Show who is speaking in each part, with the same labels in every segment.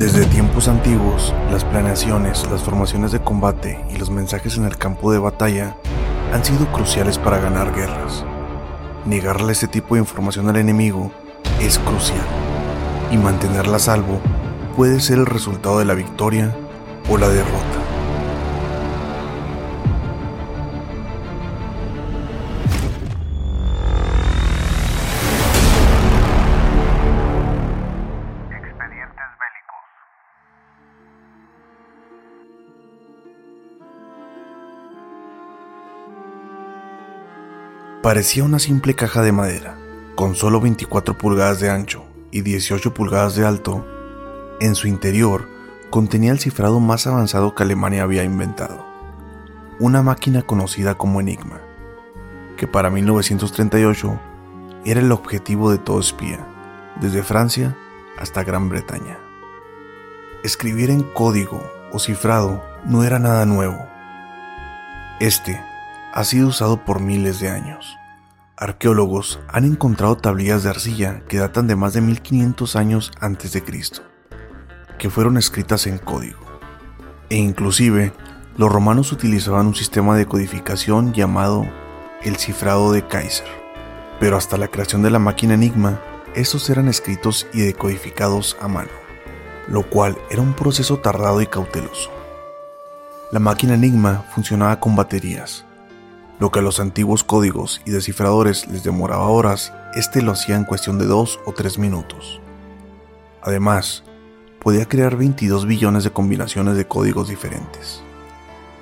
Speaker 1: Desde tiempos antiguos, las planeaciones, las formaciones de combate y los mensajes en el campo de batalla han sido cruciales para ganar guerras. Negarle este tipo de información al enemigo es crucial y mantenerla a salvo puede ser el resultado de la victoria o la derrota. Parecía una simple caja de madera, con solo 24 pulgadas de ancho y 18 pulgadas de alto. En su interior contenía el cifrado más avanzado que Alemania había inventado, una máquina conocida como Enigma, que para 1938 era el objetivo de todo espía, desde Francia hasta Gran Bretaña. Escribir en código o cifrado no era nada nuevo. Este ha sido usado por miles de años. Arqueólogos han encontrado tablillas de arcilla que datan de más de 1500 años antes de Cristo, que fueron escritas en código. E inclusive, los romanos utilizaban un sistema de codificación llamado el cifrado de Kaiser. Pero hasta la creación de la máquina Enigma, estos eran escritos y decodificados a mano, lo cual era un proceso tardado y cauteloso. La máquina Enigma funcionaba con baterías, lo que a los antiguos códigos y descifradores les demoraba horas, este lo hacía en cuestión de dos o tres minutos. Además, podía crear 22 billones de combinaciones de códigos diferentes.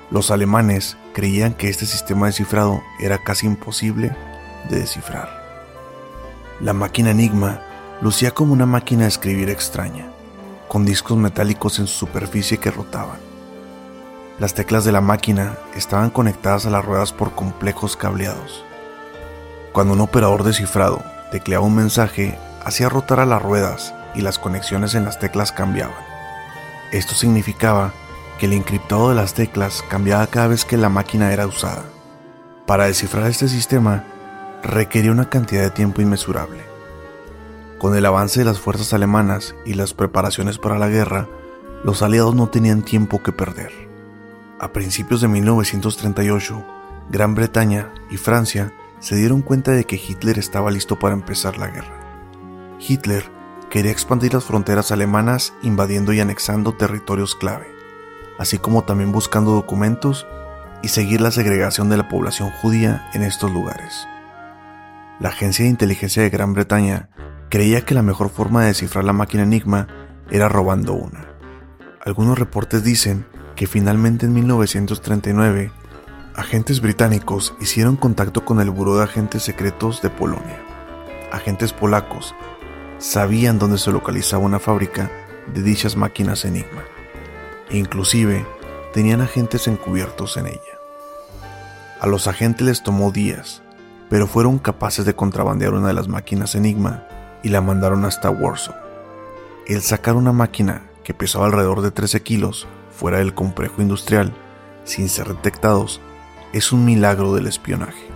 Speaker 1: Los alemanes creían que este sistema de cifrado era casi imposible de descifrar. La máquina Enigma lucía como una máquina de escribir extraña, con discos metálicos en su superficie que rotaban. Las teclas de la máquina estaban conectadas a las ruedas por complejos cableados. Cuando un operador descifrado tecleaba un mensaje, hacía rotar a las ruedas y las conexiones en las teclas cambiaban. Esto significaba que el encriptado de las teclas cambiaba cada vez que la máquina era usada. Para descifrar este sistema requería una cantidad de tiempo inmesurable. Con el avance de las fuerzas alemanas y las preparaciones para la guerra, los aliados no tenían tiempo que perder. A principios de 1938, Gran Bretaña y Francia se dieron cuenta de que Hitler estaba listo para empezar la guerra. Hitler quería expandir las fronteras alemanas invadiendo y anexando territorios clave, así como también buscando documentos y seguir la segregación de la población judía en estos lugares. La agencia de inteligencia de Gran Bretaña creía que la mejor forma de descifrar la máquina Enigma era robando una. Algunos reportes dicen que finalmente en 1939 agentes británicos hicieron contacto con el Buró de Agentes Secretos de Polonia. Agentes polacos sabían dónde se localizaba una fábrica de dichas máquinas Enigma e inclusive tenían agentes encubiertos en ella. A los agentes les tomó días, pero fueron capaces de contrabandear una de las máquinas Enigma y la mandaron hasta Warsaw. El sacar una máquina que pesaba alrededor de 13 kilos fuera del complejo industrial sin ser detectados es un milagro del espionaje.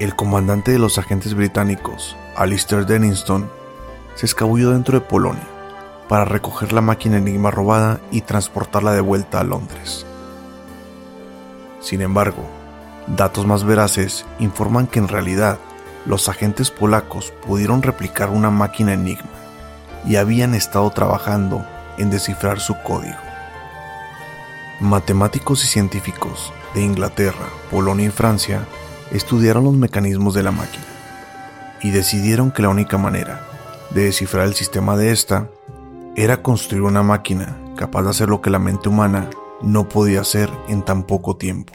Speaker 1: El comandante de los agentes británicos, Alistair Denniston, se escabulló dentro de Polonia para recoger la máquina enigma robada y transportarla de vuelta a Londres. Sin embargo, datos más veraces informan que en realidad los agentes polacos pudieron replicar una máquina enigma y habían estado trabajando en descifrar su código. Matemáticos y científicos de Inglaterra, Polonia y Francia estudiaron los mecanismos de la máquina y decidieron que la única manera de descifrar el sistema de esta era construir una máquina capaz de hacer lo que la mente humana no podía hacer en tan poco tiempo.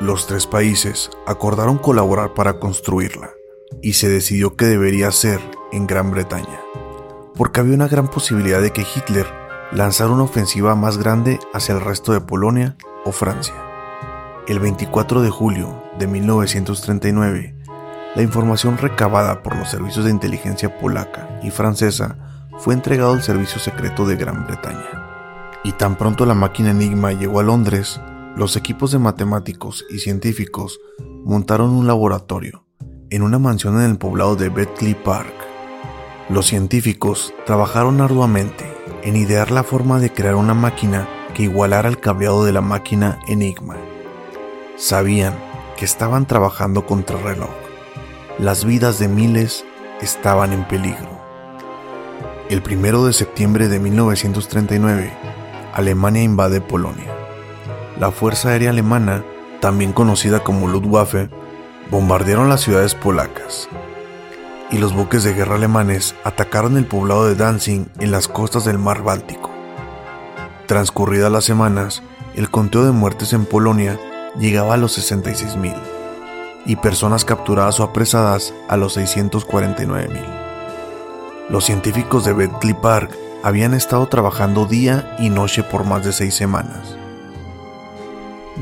Speaker 1: Los tres países acordaron colaborar para construirla y se decidió que debería ser en Gran Bretaña, porque había una gran posibilidad de que Hitler lanzar una ofensiva más grande hacia el resto de Polonia o Francia. El 24 de julio de 1939, la información recabada por los servicios de inteligencia polaca y francesa fue entregado al servicio secreto de Gran Bretaña. Y tan pronto la máquina Enigma llegó a Londres, los equipos de matemáticos y científicos montaron un laboratorio en una mansión en el poblado de Bletchley Park. Los científicos trabajaron arduamente en idear la forma de crear una máquina que igualara el cableado de la máquina Enigma. Sabían que estaban trabajando contra el reloj. Las vidas de miles estaban en peligro. El 1 de septiembre de 1939, Alemania invade Polonia. La Fuerza Aérea Alemana, también conocida como Luftwaffe, bombardearon las ciudades polacas, y los buques de guerra alemanes atacaron el poblado de Danzig en las costas del mar Báltico. Transcurridas las semanas, el conteo de muertes en Polonia llegaba a los 66.000 y personas capturadas o apresadas a los 649.000. Los científicos de Bletchley Park habían estado trabajando día y noche por más de seis semanas.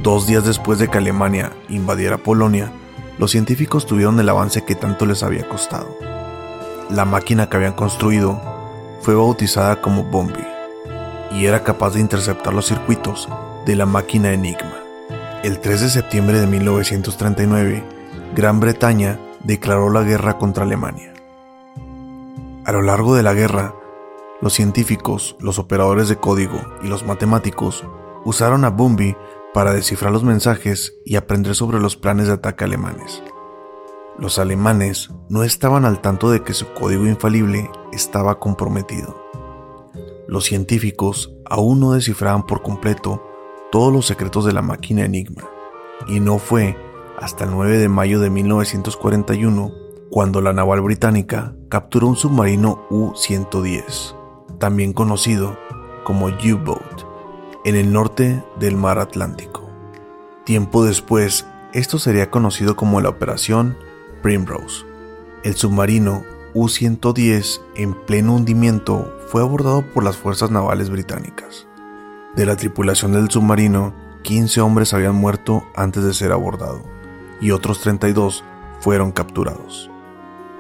Speaker 1: Dos días después de que Alemania invadiera Polonia, los científicos tuvieron el avance que tanto les había costado. La máquina que habían construido fue bautizada como Bombi y era capaz de interceptar los circuitos de la máquina Enigma. El 3 de septiembre de 1939, Gran Bretaña declaró la guerra contra Alemania. A lo largo de la guerra, los científicos, los operadores de código y los matemáticos usaron a Bumby para descifrar los mensajes y aprender sobre los planes de ataque alemanes. Los alemanes no estaban al tanto de que su código infalible estaba comprometido. Los científicos aún no descifraban por completo todos los secretos de la máquina Enigma, y no fue hasta el 9 de mayo de 1941 cuando la naval británica capturó un submarino U-110, también conocido como U-Boat, en el norte del mar Atlántico. Tiempo después, esto sería conocido como la Operación Primrose. El submarino U-110 en pleno hundimiento fue abordado por las fuerzas navales británicas. De la tripulación del submarino, 15 hombres habían muerto antes de ser abordado y otros 32 fueron capturados.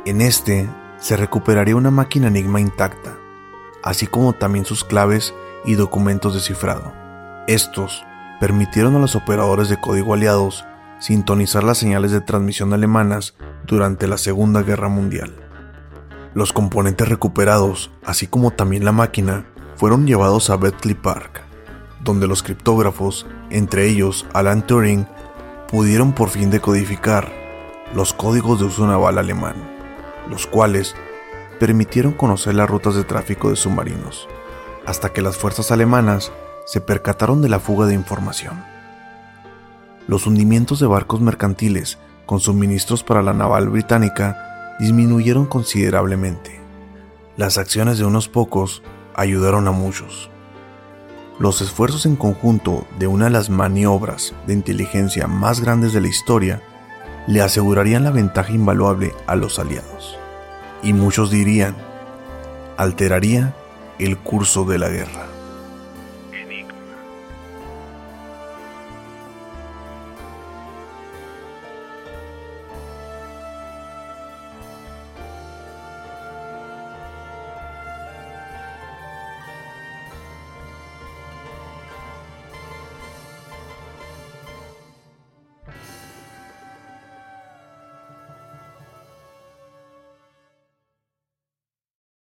Speaker 1: En este se recuperaría una máquina Enigma intacta, así como también sus claves y documentos de cifrado. Estos permitieron a los operadores de código aliados sintonizar las señales de transmisión alemanas durante la Segunda Guerra Mundial. Los componentes recuperados, así como también la máquina, fueron llevados a Bletchley Park, donde los criptógrafos, entre ellos Alan Turing, pudieron por fin decodificar los códigos de uso naval alemán los cuales permitieron conocer las rutas de tráfico de submarinos, hasta que las fuerzas alemanas se percataron de la fuga de información. Los hundimientos de barcos mercantiles con suministros para la naval británica disminuyeron considerablemente. Las acciones de unos pocos ayudaron a muchos. Los esfuerzos en conjunto de una de las maniobras de inteligencia más grandes de la historia le asegurarían la ventaja invaluable a los aliados. Y muchos dirían, alteraría el curso de la guerra.